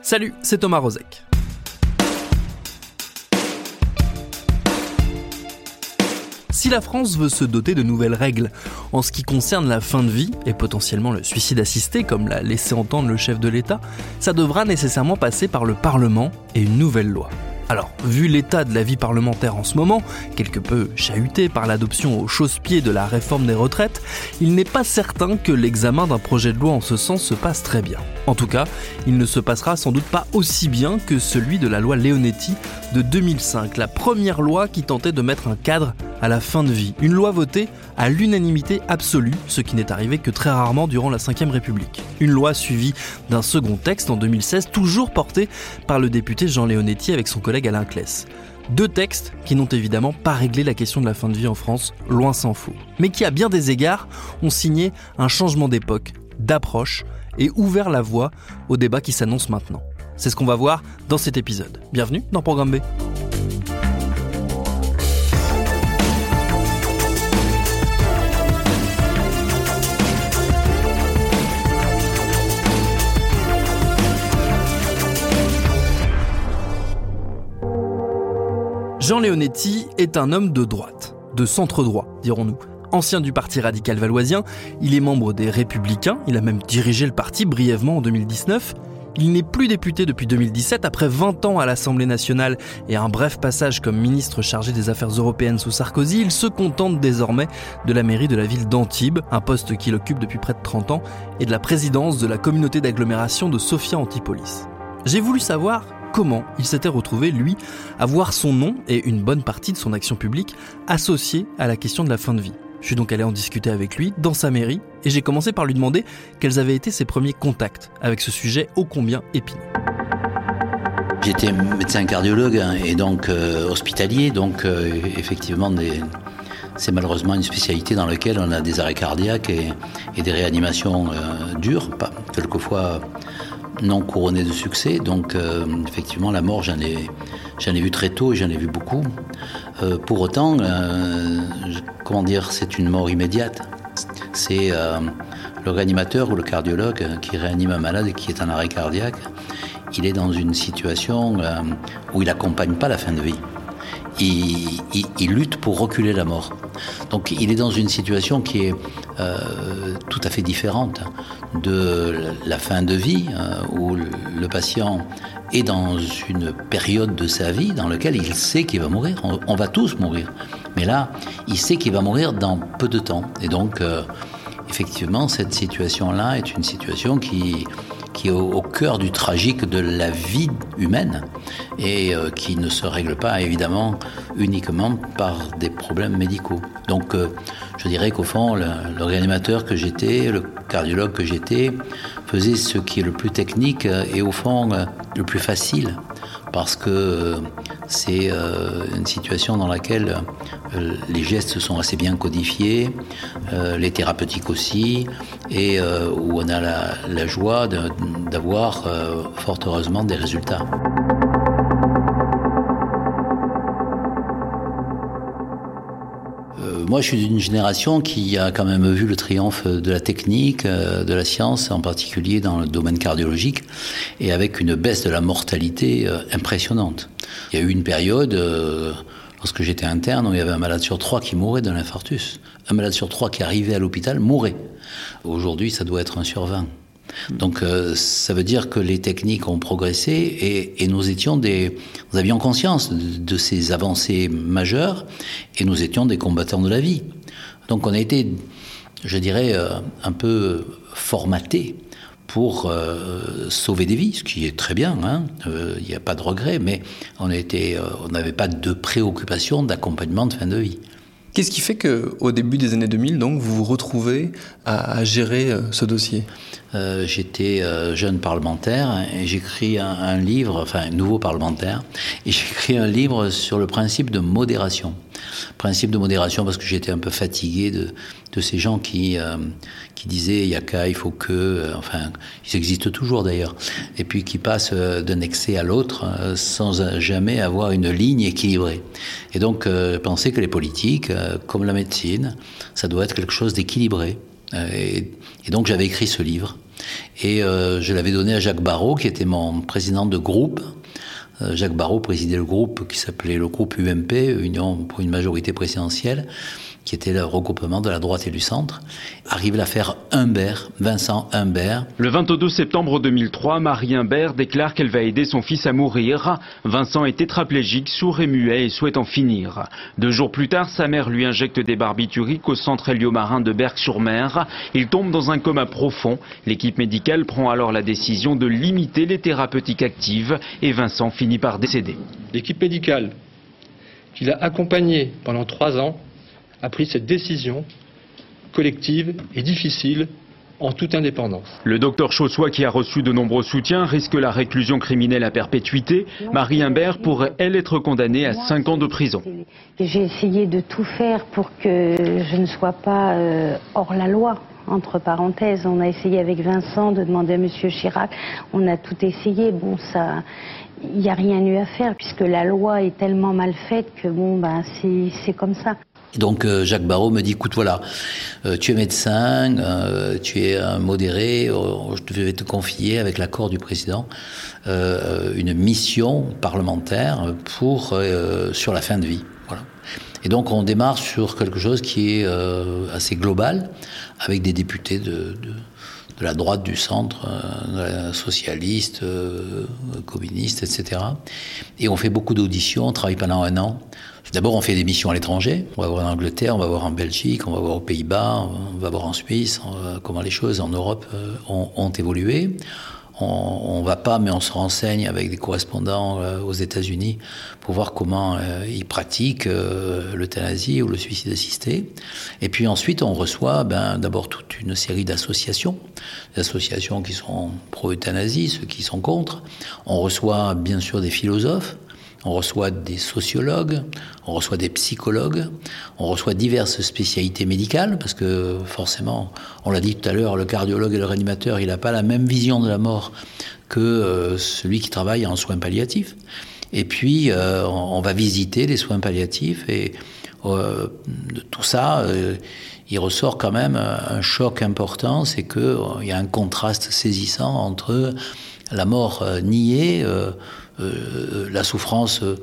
Salut, c'est Thomas Rozek. Si la France veut se doter de nouvelles règles en ce qui concerne la fin de vie et potentiellement le suicide assisté, comme l'a laissé entendre le chef de l'État, ça devra nécessairement passer par le Parlement et une nouvelle loi. Alors, vu l'état de la vie parlementaire en ce moment, quelque peu chahuté par l'adoption au chausse-pied de la réforme des retraites, il n'est pas certain que l'examen d'un projet de loi en ce sens se passe très bien. En tout cas, il ne se passera sans doute pas aussi bien que celui de la loi Leonetti de 2005, la première loi qui tentait de mettre un cadre à la fin de vie. Une loi votée à l'unanimité absolue, ce qui n'est arrivé que très rarement durant la Ve République. Une loi suivie d'un second texte en 2016, toujours porté par le député Jean Leonetti avec son collègue Alain. Deux textes qui n'ont évidemment pas réglé la question de la fin de vie en France, loin s'en faut, mais qui à bien des égards ont signé un changement d'époque, d'approche et ouvert la voie au débat qui s'annonce maintenant. C'est ce qu'on va voir dans cet épisode. Bienvenue dans Programme B. Jean Leonetti est un homme de droite, de centre droit, dirons-nous. Ancien du Parti radical valoisien, il est membre des Républicains, il a même dirigé le parti brièvement en 2019. Il n'est plus député depuis 2017, après 20 ans à l'Assemblée nationale et un bref passage comme ministre chargé des Affaires européennes sous Sarkozy, il se contente désormais de la mairie de la ville d'Antibes, un poste qu'il occupe depuis près de 30 ans, et de la présidence de la communauté d'agglomération de Sofia Antipolis. J'ai voulu savoir comment il s'était retrouvé, lui, à voir son nom et une bonne partie de son action publique associée à la question de la fin de vie. Je suis donc allé en discuter avec lui dans sa mairie et j'ai commencé par lui demander quels avaient été ses premiers contacts avec ce sujet ô combien épineux. J'étais médecin cardiologue hein, et donc euh, hospitalier, donc euh, effectivement c'est malheureusement une spécialité dans laquelle on a des arrêts cardiaques et, des réanimations euh, dures, pas, quelquefois non couronné de succès. Donc euh, effectivement, la mort, j'en ai, j'en ai vu très tôt et j'en ai vu beaucoup. Euh, pour autant, euh, comment dire, c'est une mort immédiate. C'est le réanimateur ou le cardiologue qui réanime un malade qui est en arrêt cardiaque. Il est dans une situation où il n'accompagne pas la fin de vie. Il, lutte pour reculer la mort. Donc il est dans une situation qui est tout à fait différente de la fin de vie, euh, où le patient est dans une période de sa vie dans laquelle il sait qu'il va mourir. On, va tous mourir. Mais là, il sait qu'il va mourir dans peu de temps. Et donc, euh, effectivement, cette situation-là est une situation qui, qui est au, cœur du tragique de la vie humaine et euh, qui ne se règle pas évidemment uniquement par des problèmes médicaux. Donc euh, je dirais qu'au fond, le, que j'étais, le cardiologue que j'étais, faisait ce qui est le plus technique et au fond le plus facile parce que euh, c'est une situation dans laquelle les gestes sont assez bien codifiés, les thérapeutiques aussi, et où on a la, la joie d'avoir euh, fort heureusement des résultats. Moi, je suis d'une génération qui a quand même vu le triomphe de la technique, euh, de la science, en particulier dans le domaine cardiologique, et avec une baisse de la mortalité impressionnante. Il y a eu une période, lorsque j'étais interne, où il y avait un malade sur trois qui mourait d'un infarctus. Un malade sur trois qui arrivait à l'hôpital mourait. Aujourd'hui, ça doit être un sur 20. Donc euh, ça veut dire que les techniques ont progressé et, nous étions des, nous avions conscience de, ces avancées majeures et nous étions des combattants de la vie. Donc on a été, je dirais, euh, un peu formatés pour euh, sauver des vies, ce qui est très bien, hein. il n'y a pas de regret, mais on n'avait pas de préoccupation d'accompagnement de fin de vie. Qu'est-ce qui fait qu'au début des années 2000, donc, vous vous retrouvez à, gérer euh, ce dossier? Euh, J'étais euh, jeune parlementaire et j'écris un, livre, enfin nouveau parlementaire, et j'écris un livre sur le principe de modération. Principe de modération parce que j'étais un peu fatigué de, ces gens qui, qui disaient il a qu'à, il faut que, euh, enfin, ils existent toujours d'ailleurs, et puis qui passent euh, d'un excès à l'autre sans jamais avoir une ligne équilibrée. Et donc, je pensais que les politiques, comme la médecine, ça doit être quelque chose d'équilibré. Et, et, donc, j'avais écrit ce livre. Et je l'avais donné à Jacques Barrault, qui était mon président de groupe, Jacques Barrault présidait le groupe qui s'appelait le groupe UMP, Union pour une majorité présidentielle qui était le regroupement de la droite et du centre, arrive l'affaire Humbert, Vincent Humbert. Le 22 septembre 2003, Marie Humbert déclare qu'elle va aider son fils à mourir. Vincent est tétraplégique, sourd et muet et souhaite en finir. Deux jours plus tard, sa mère lui injecte des barbituriques au centre héliomarin de Berck-sur-Mer. Il tombe dans un coma profond. L'équipe médicale prend alors la décision de limiter les thérapeutiques actives et Vincent finit par décéder. L'équipe médicale qui l'a accompagné pendant trois ans a pris cette décision collective et difficile en toute indépendance. Le docteur Chaussois, qui a reçu de nombreux soutiens, risque la réclusion criminelle à perpétuité. Marie Imbert pourrait, elle, être condamnée à 5 ans de prison. J'ai essayé de tout faire pour que je ne sois pas euh, hors la loi. Entre parenthèses, on a essayé avec Vincent de demander à M. Chirac. On a tout essayé. Bon, ça, il n'y a rien eu à faire puisque la loi est tellement mal faite que bon, ben, c'est comme ça donc euh, Jacques Barrault me dit, écoute, voilà, euh, tu es médecin, euh, tu es un modéré, je vais te confier, avec l'accord du président, une mission parlementaire pour sur la fin de vie. Voilà. Et donc on démarre sur quelque chose qui est assez global, avec des députés de, de la droite, du centre, socialiste, communiste, etc. Et on fait beaucoup d'auditions, on travaille pendant un an D'abord, on fait des missions à l'étranger. On va voir en Angleterre, on va voir en Belgique, on va voir aux Pays-Bas, on va voir en Suisse, comment les choses en Europe euh, ont, évolué. On, ne va pas, mais on se renseigne avec des correspondants euh, aux États-Unis pour voir comment euh, ils pratiquent l'euthanasie ou le suicide assisté. Et puis ensuite, on reçoit ben, d'abord toute une série d'associations, des associations qui sont pro-euthanasie, ceux qui sont contre. On reçoit bien sûr des philosophes on reçoit des sociologues, on reçoit des psychologues, on reçoit diverses spécialités médicales, parce que forcément, on l'a dit tout à l'heure, le cardiologue et le réanimateur, il n'a pas la même vision de la mort que euh, celui qui travaille en soins palliatifs. Et puis, euh, on, va visiter les soins palliatifs et euh, de tout ça, il ressort quand même un choc important, c'est qu'il y a un contraste saisissant entre la mort niée, euh, la souffrance euh,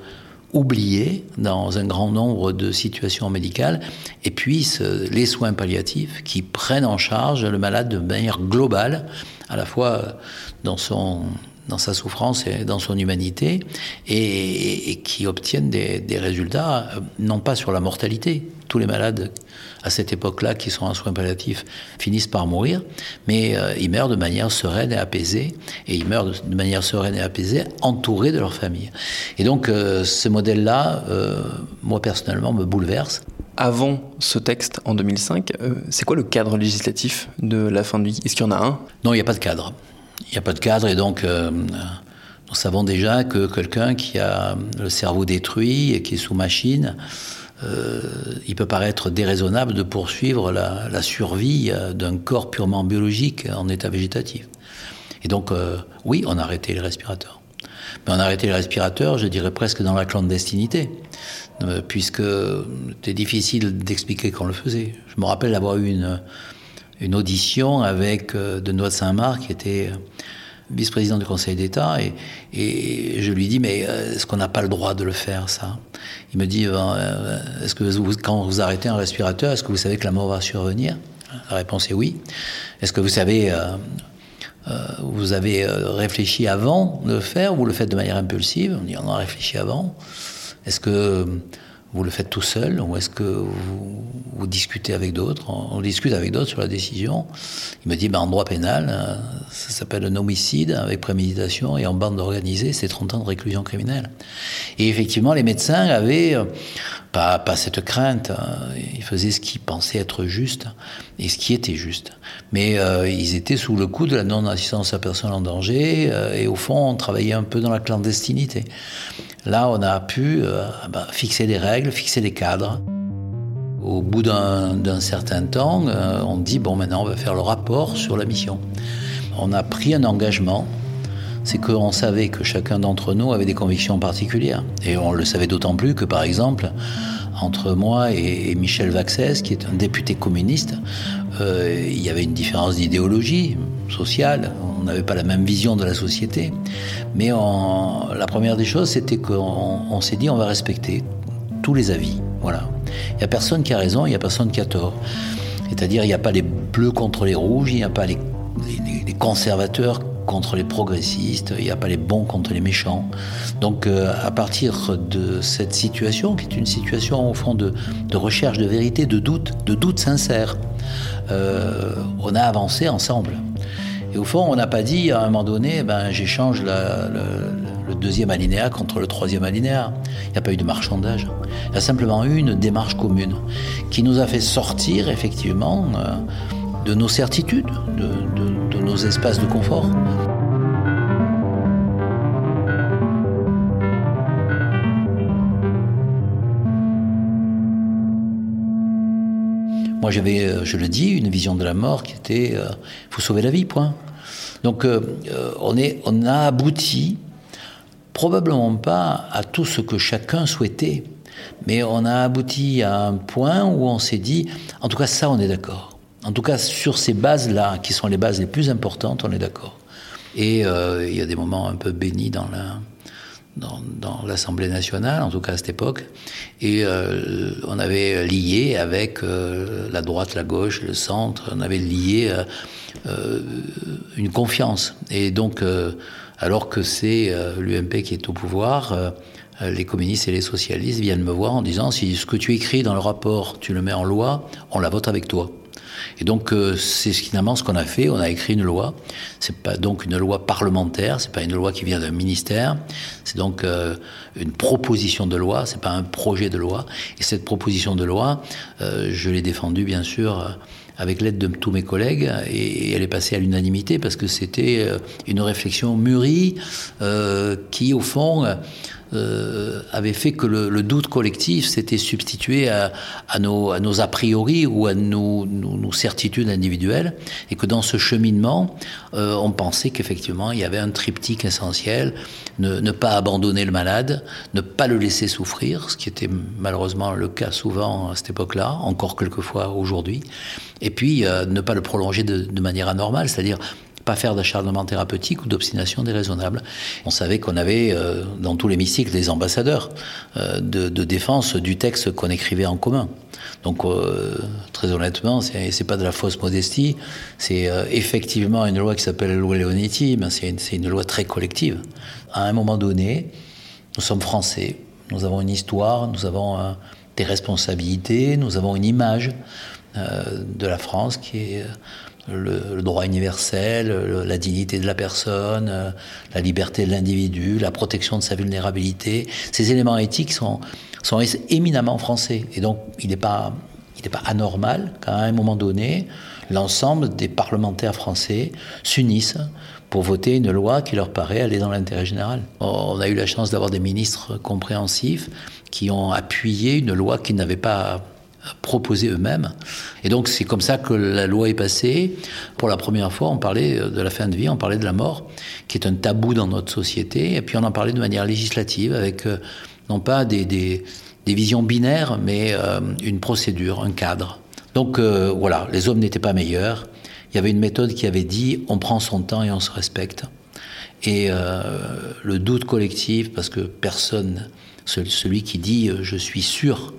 oubliée dans un grand nombre de situations médicales, et puis les soins palliatifs qui prennent en charge le malade de manière globale, à la fois dans son dans sa souffrance et dans son humanité, et, qui obtiennent des, résultats, euh, non pas sur la mortalité. Tous les malades à cette époque-là qui sont en soins palliatifs finissent par mourir, mais euh, ils meurent de manière sereine et apaisée, et ils meurent de, manière sereine et apaisée, entourés de leur famille. Et donc euh, ce modèle-là, moi personnellement, me bouleverse. Avant ce texte en 2005, c'est quoi le cadre législatif de la fin de vie Est-ce qu'il y en a un? Non, il n'y a pas de cadre. Il n'y a pas de cadre et donc euh, nous savons déjà que quelqu'un qui a le cerveau détruit et qui est sous machine, euh, il peut paraître déraisonnable de poursuivre la, survie euh, d'un corps purement biologique en état végétatif. Et donc, oui, on a arrêté les respirateurs. Mais on a arrêté les respirateurs, je dirais presque dans la clandestinité, puisque c'était difficile d'expliquer qu'on le faisait. Je me rappelle avoir eu une, audition avec euh, Benoît de Saint-Marc, qui était euh, vice-président du Conseil d'État, et, je lui dis, mais euh, est-ce qu'on n'a pas le droit de le faire, ça? Il me dit, est-ce que quand vous arrêtez un respirateur, est-ce que vous savez que la mort va survenir? La réponse est oui. Est-ce que vous savez, vous avez réfléchi avant de le faire, ou vous le faites de manière impulsive? On dit, on a réfléchi avant. Est-ce que vous le faites tout seul ou est-ce que vous, discutez avec d'autres? On, discute avec d'autres sur la décision. Il me dit, ben, en droit pénal, euh, ça s'appelle un homicide avec préméditation et en bande organisée, c'est 30 ans de réclusion criminelle. Et effectivement, les médecins avaient, euh, pas, cette crainte. Hein. Ils faisaient ce qu'ils pensaient être juste et ce qui était juste. Mais euh, ils étaient sous le coup de la non-assistance à personne en danger euh, et au fond, on travaillait un peu dans la clandestinité. Là, on a pu euh, bah, fixer des règles, fixer des cadres. Au bout d'un certain temps, on dit bon, maintenant, on va faire le rapport sur la mission. On a pris un engagement c'est qu'on savait que chacun d'entre nous avait des convictions particulières. Et on le savait d'autant plus que, par exemple, entre moi et, Michel Vaxès, qui est un député communiste, euh, il y avait une différence d'idéologie sociale. On n'avait pas la même vision de la société. Mais la première des choses, c'était qu'on s'est dit on va respecter tous les avis. Voilà. Il n'y a personne qui a raison, il n'y a personne qui a tort. C'est-à-dire, il n'y a pas les bleus contre les rouges, il n'y a pas les, les conservateurs contre les progressistes, il n'y a pas les bons contre les méchants. Donc euh, à partir de cette situation, qui est une situation au fond de, recherche de vérité, de doute, de doute sincère, euh, on a avancé ensemble. Et au fond, on n'a pas dit à un moment donné, ben, j'échange le, deuxième alinéa contre le troisième alinéa. Il n'y a pas eu de marchandage. Il y a simplement eu une démarche commune qui nous a fait sortir effectivement euh, de nos certitudes, de, nos espaces de confort. Moi, j'avais, euh, je le dis, une vision de la mort qui était il euh, faut sauver la vie, point. Donc, euh, on, est, on a abouti, probablement pas à tout ce que chacun souhaitait, mais on a abouti à un point où on s'est dit en tout cas, ça, on est d'accord. En tout cas, sur ces bases-là, qui sont les bases les plus importantes, on est d'accord. Et euh, il y a des moments un peu bénis dans la, dans, l'Assemblée nationale, en tout cas à cette époque, et euh, on avait lié avec euh, la droite, la gauche, le centre, on avait lié une confiance. Et donc, alors que c'est l'UMP qui est au pouvoir, les communistes et les socialistes viennent me voir en disant si ce que tu écris dans le rapport, tu le mets en loi, on la vote avec toi. Et donc euh, c'est finalement ce qu'on a fait. On a écrit une loi. C'est pas donc une loi parlementaire. C'est pas une loi qui vient d'un ministère. C'est donc euh, une proposition de loi. C'est pas un projet de loi. Et cette proposition de loi, euh, je l'ai défendue bien sûr avec l'aide de tous mes collègues, et elle est passée à l'unanimité parce que c'était une réflexion mûrie qui, au fond, euh, avait fait que le, doute collectif s'était substitué à, nos, a priori ou à nos, certitudes individuelles, et que dans ce cheminement, euh, on pensait qu'effectivement, il y avait un triptyque essentiel, ne, ne, pas abandonner le malade, ne pas le laisser souffrir, ce qui était malheureusement le cas souvent à cette époque-là, encore quelquefois aujourd'hui, et puis euh, ne pas le prolonger de, de manière anormale, c'est-à-dire pas faire d'acharnement thérapeutique ou d'obstination déraisonnable. On savait qu'on avait euh, dans tout l'hémicycle des ambassadeurs euh, de, défense du texte qu'on écrivait en commun. Donc euh, très honnêtement, c'est pas de la fausse modestie, c'est effectivement une loi qui s'appelle la loi Leonetti, mais c'est une loi très collective. À un moment donné, nous sommes français, nous avons une histoire, nous avons des responsabilités, nous avons une image de la France qui est le, droit universel, la dignité de la personne, euh, la liberté de l'individu, la protection de sa vulnérabilité. Ces éléments éthiques sont, sont éminemment français. Et donc, il n'est pas, pas anormal qu'à un moment donné, l'ensemble des parlementaires français s'unissent pour voter une loi qui leur paraît aller dans l'intérêt général. On a eu la chance d'avoir des ministres compréhensifs qui ont appuyé une loi qui n'avait pas proposer eux-mêmes. Et donc c'est comme ça que la loi est passée. Pour la première fois, on parlait de la fin de vie, on parlait de la mort, qui est un tabou dans notre société. Et puis on en parlait de manière législative, avec euh, non pas des, des, visions binaires, mais euh, une procédure, un cadre. Donc euh, voilà, les hommes n'étaient pas meilleurs. Il y avait une méthode qui avait dit on prend son temps et on se respecte. Et le doute collectif, parce que personne, celui qui dit je suis sûr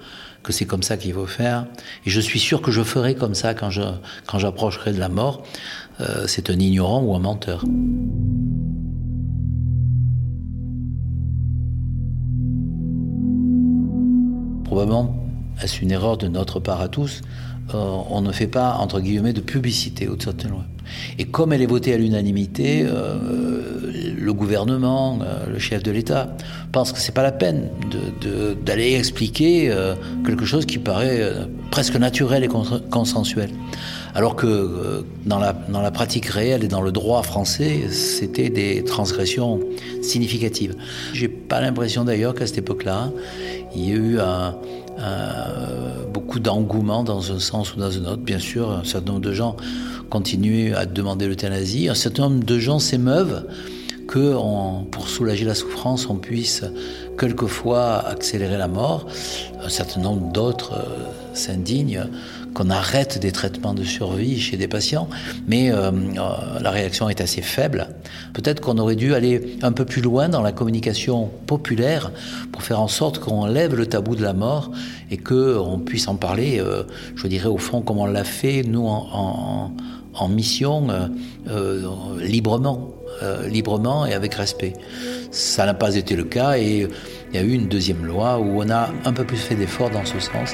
que c'est comme ça qu'il faut faire. Et je suis sûr que je ferai comme ça quand, j'approcherai de la mort. Euh, c'est un ignorant ou un menteur. Probablement, est-ce une erreur de notre part à tous on ne fait pas, entre guillemets, de publicité au de cette loi. Et comme elle est votée à l'unanimité, le gouvernement, le chef de l'État, pense que c'est pas la peine d'aller expliquer quelque chose qui paraît presque naturel et consensuel. Alors que euh, dans, la, dans la pratique réelle et dans le droit français, c'était des transgressions significatives. J'ai pas l'impression d'ailleurs qu'à cette époque-là, il y a eu un, beaucoup d'engouement dans un sens ou dans un autre. Bien sûr, un certain nombre de gens continuent à demander l'euthanasie. Un certain nombre de gens s'émeuvent que pour soulager la souffrance, on puisse quelquefois accélérer la mort. Un certain nombre d'autres euh, s'indignent qu'on arrête des traitements de survie chez des patients, mais euh, euh, la réaction est assez faible. Peut-être qu'on aurait dû aller un peu plus loin dans la communication populaire pour faire en sorte qu'on lève le tabou de la mort et qu'on puisse en parler, je dirais au fond comme on l'a fait nous en, en mission librement. Euh, librement et avec respect. Ça n'a pas été le cas et il y a eu une deuxième loi où on a un peu plus fait d'efforts dans ce sens.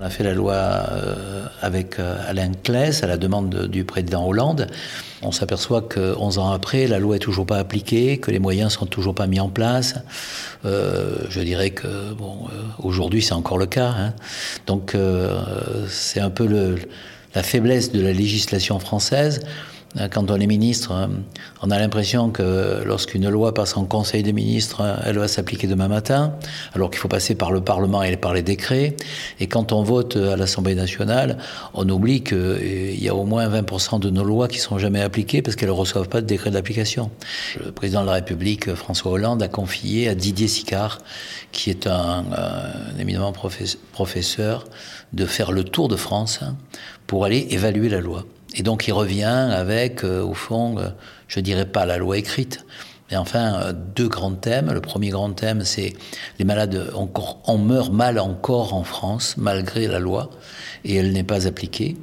On a fait la loi euh, avec euh, Alain Claes à la demande du président Hollande. On s'aperçoit que 11 ans après, la loi est toujours pas appliquée, que les moyens sont toujours pas mis en place. Euh, je dirais que bon, aujourd'hui c'est encore le cas. Hein. Donc c'est un peu le, la faiblesse de la législation française. Euh, quand on est ministre, euh, on a l'impression que lorsqu'une loi passe en Conseil des ministres, euh, elle va s'appliquer demain matin, alors qu'il faut passer par le Parlement et par les décrets. Et quand on vote à l'Assemblée nationale, on oublie qu'il y a au moins 20% de nos lois qui sont jamais appliquées parce qu'elles ne reçoivent pas de décret d'application. Le président de la République, François Hollande, a confié à Didier Sicard, qui est un, un éminemment professeur, de faire le tour de France pour aller évaluer la loi. Et donc il revient avec, euh, au fond, euh, je dirais pas la loi écrite, mais enfin euh, deux grands thèmes. Le premier grand thème, c'est les malades, encore, on meurt mal encore en France, malgré la loi, et elle n'est pas appliquée.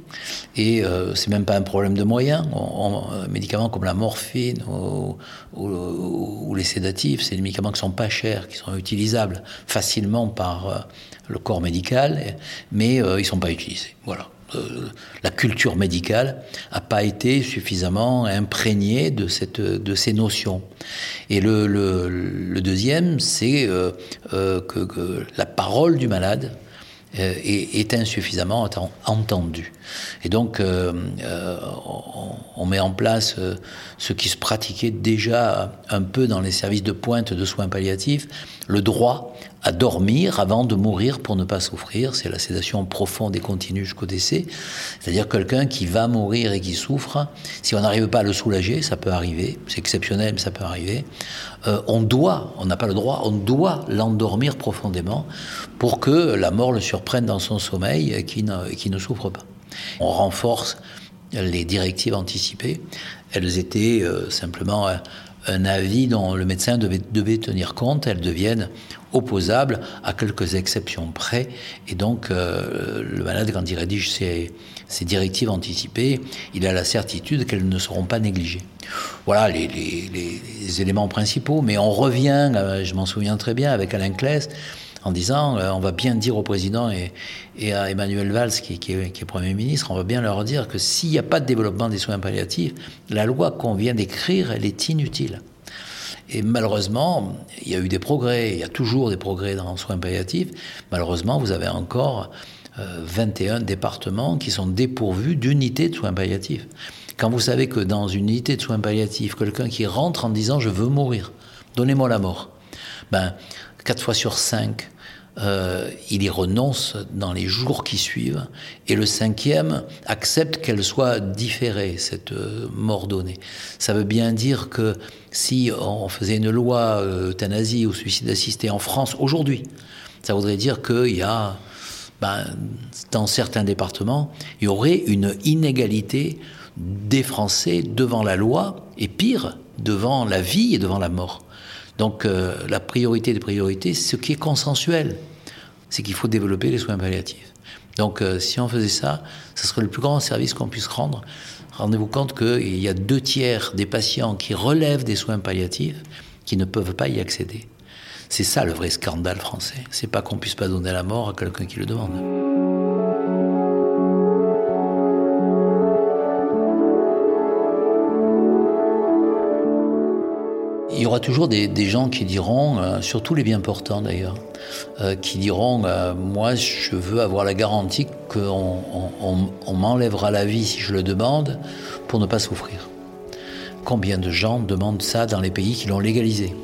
Et euh, c'est même pas un problème de moyens. On, médicaments comme la morphine ou, ou, les sédatifs, c'est des médicaments qui sont pas chers, qui sont utilisables facilement par le corps médical, mais ils sont pas utilisés. Voilà. Euh, la culture médicale n'a pas été suffisamment imprégnée de, cette, de ces notions. Et le, deuxième, c'est euh, euh, que, la parole du malade est, insuffisamment entendue. Et donc, on, on, met en place ce qui se pratiquait déjà un peu dans les services de pointe de soins palliatifs, le droit à dormir avant de mourir pour ne pas souffrir. C'est la sédation profonde et continue jusqu'au décès. C'est-à-dire quelqu'un qui va mourir et qui souffre. Si on n'arrive pas à le soulager, ça peut arriver. C'est exceptionnel, mais ça peut arriver. Euh, on doit, on n'a pas le droit, on doit l'endormir profondément pour que la mort le surprenne dans son sommeil et qu'il ne, ne souffre pas. On renforce les directives anticipées. Elles étaient euh, simplement un avis dont le médecin devait, tenir compte, elles deviennent opposables à quelques exceptions près. Et donc, euh, le malade, quand il rédige ses, directives anticipées, il a la certitude qu'elles ne seront pas négligées. Voilà les, les, éléments principaux. Mais on revient, euh, je m'en souviens très bien, avec Alain Claes, en disant euh, on va bien dire au président et, à Emmanuel Valls, qui, qui, est, qui, est, Premier ministre, on va bien leur dire que s'il n'y a pas de développement des soins palliatifs, la loi qu'on vient d'écrire, elle est inutile. Et malheureusement, il y a eu des progrès, il y a toujours des progrès dans les soins palliatifs. Malheureusement, vous avez encore 21 euh, départements qui sont dépourvus d'unités de soins palliatifs. Quand vous savez que dans une unité de soins palliatifs, quelqu'un qui rentre en disant je veux mourir, donnez-moi la mort, ben, 4 fois sur 5, euh, il y renonce dans les jours qui suivent, et le cinquième accepte qu'elle soit différée, cette euh, mort donnée. Ça veut bien dire que si on faisait une loi euh, euthanasie ou suicide assisté en France aujourd'hui, ça voudrait dire qu'il y a, ben, dans certains départements, il y aurait une inégalité des Français devant la loi, et pire, devant la vie et devant la mort. Donc euh, la priorité des priorités, ce qui est consensuel, c'est qu'il faut développer les soins palliatifs. Donc euh, si on faisait ça, ce serait le plus grand service qu'on puisse rendre. Rendez-vous compte qu'il y a deux tiers des patients qui relèvent des soins palliatifs qui ne peuvent pas y accéder. C'est ça le vrai scandale français. C'est pas qu'on puisse pas donner la mort à quelqu'un qui le demande. Il y aura toujours des, gens qui diront, euh, surtout les bien portants d'ailleurs, euh, qui diront euh, Moi, je veux avoir la garantie qu'on m'enlèvera la vie si je le demande pour ne pas souffrir. Combien de gens demandent ça dans les pays qui l'ont légalisé?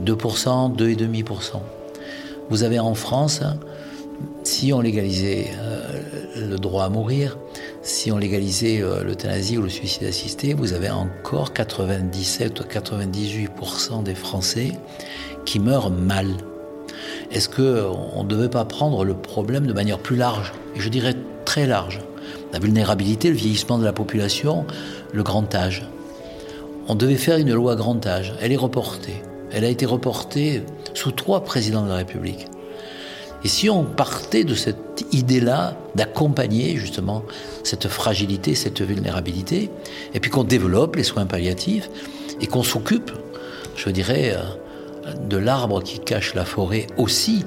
2%, 2,5%. Vous avez en France, si on légalisait le droit à mourir, si on légalisait euh, l'euthanasie ou le suicide assisté, vous avez encore 97 ou 98% des Français qui meurent mal. Est-ce qu'on ne devait pas prendre le problème de manière plus large? Et je dirais très large. La vulnérabilité, le vieillissement de la population, le grand âge. On devait faire une loi grand âge. Elle est reportée. Elle a été reportée sous trois présidents de la République. Et si on partait de cette idée-là, d'accompagner justement cette fragilité, cette vulnérabilité, et puis qu'on développe les soins palliatifs, et qu'on s'occupe, je dirais, euh, de l'arbre qui cache la forêt aussi,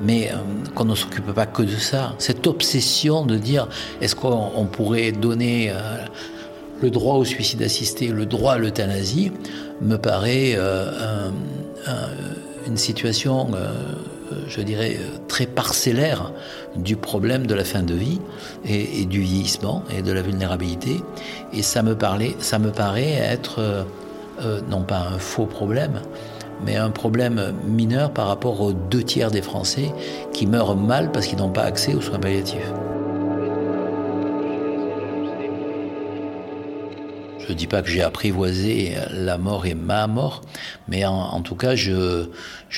mais euh, qu'on ne s'occupe pas que de ça. Cette obsession de dire est-ce qu'on pourrait donner euh, le droit au suicide assisté, le droit à l'euthanasie, me paraît une situation je dirais, euh, très parcellaire du problème de la fin de vie et, du vieillissement et de la vulnérabilité. Et ça me, paraît être, euh, non pas un faux problème, mais un problème mineur par rapport aux deux tiers des Français qui meurent mal parce qu'ils n'ont pas accès aux soins palliatifs. Je ne dis pas que j'ai apprivoisé la mort et ma mort, mais en, tout cas, je,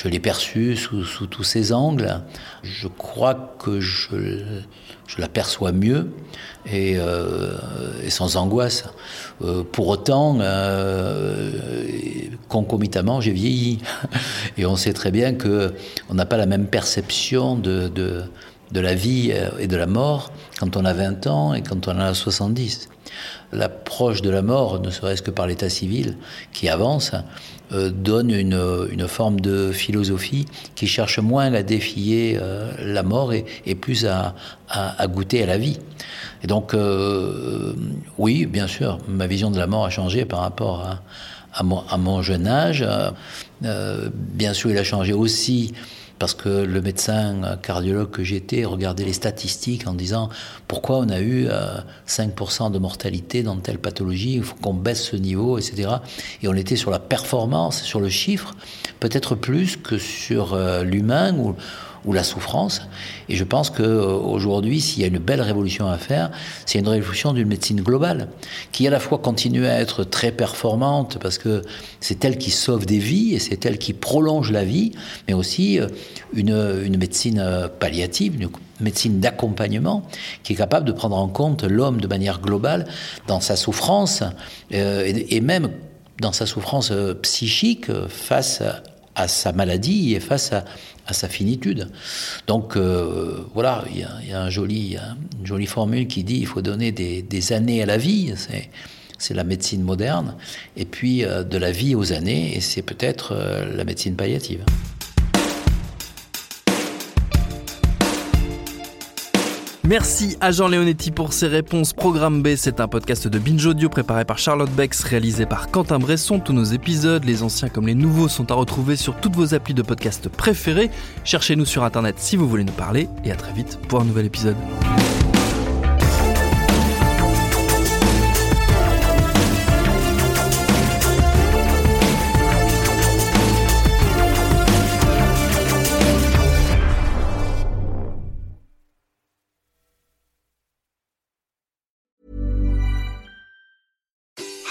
l'ai perçue sous, tous ses angles. Je crois que je, je l'aperçois mieux et, euh, sans angoisse. Euh, pour autant, euh, concomitamment, j'ai vieilli. Et on sait très bien qu'on n'a pas la même perception de, la vie et de la mort quand on a 20 ans et quand on a 70 l'approche de la mort, ne serait-ce que par l'état civil qui avance, euh, donne une, forme de philosophie qui cherche moins à défier euh, la mort et, plus à, goûter à la vie. Et donc, euh, oui, bien sûr, ma vision de la mort a changé par rapport à, à mon, jeune âge. bien sûr, il a changé aussi parce que le médecin cardiologue que j'étais regardait les statistiques en disant pourquoi on a eu 5% euh, de mortalité dans telle pathologie, il faut qu'on baisse ce niveau, etc. Et on était sur la performance, sur le chiffre, peut-être plus que sur euh, l'humain ou ou la souffrance. Et je pense qu'aujourd'hui, s'il y a une belle révolution à faire, c'est une révolution d'une médecine globale, qui à la fois continue à être très performante, parce que c'est elle qui sauve des vies et c'est elle qui prolonge la vie, mais aussi euh, une, une médecine euh, palliative, une médecine d'accompagnement, qui est capable de prendre en compte l'homme de manière globale dans sa souffrance, euh, et, et même dans sa souffrance psychique face à sa maladie et face à, sa finitude. Donc euh, voilà, il y, a, un joli, une jolie formule qui dit il faut donner des, des années à la vie. C'est la médecine moderne, et puis euh, de la vie aux années, et c'est peut-être euh, la médecine palliative. Merci à Jean Leonetti pour ses réponses. Programme B, c'est un podcast de Binge Audio préparé par Charlotte Bex, réalisé par Quentin Bresson. Tous nos épisodes, les anciens comme les nouveaux, sont à retrouver sur toutes vos applis de podcast préférés. Cherchez-nous sur Internet si vous voulez nous parler. Et à très vite pour un nouvel épisode.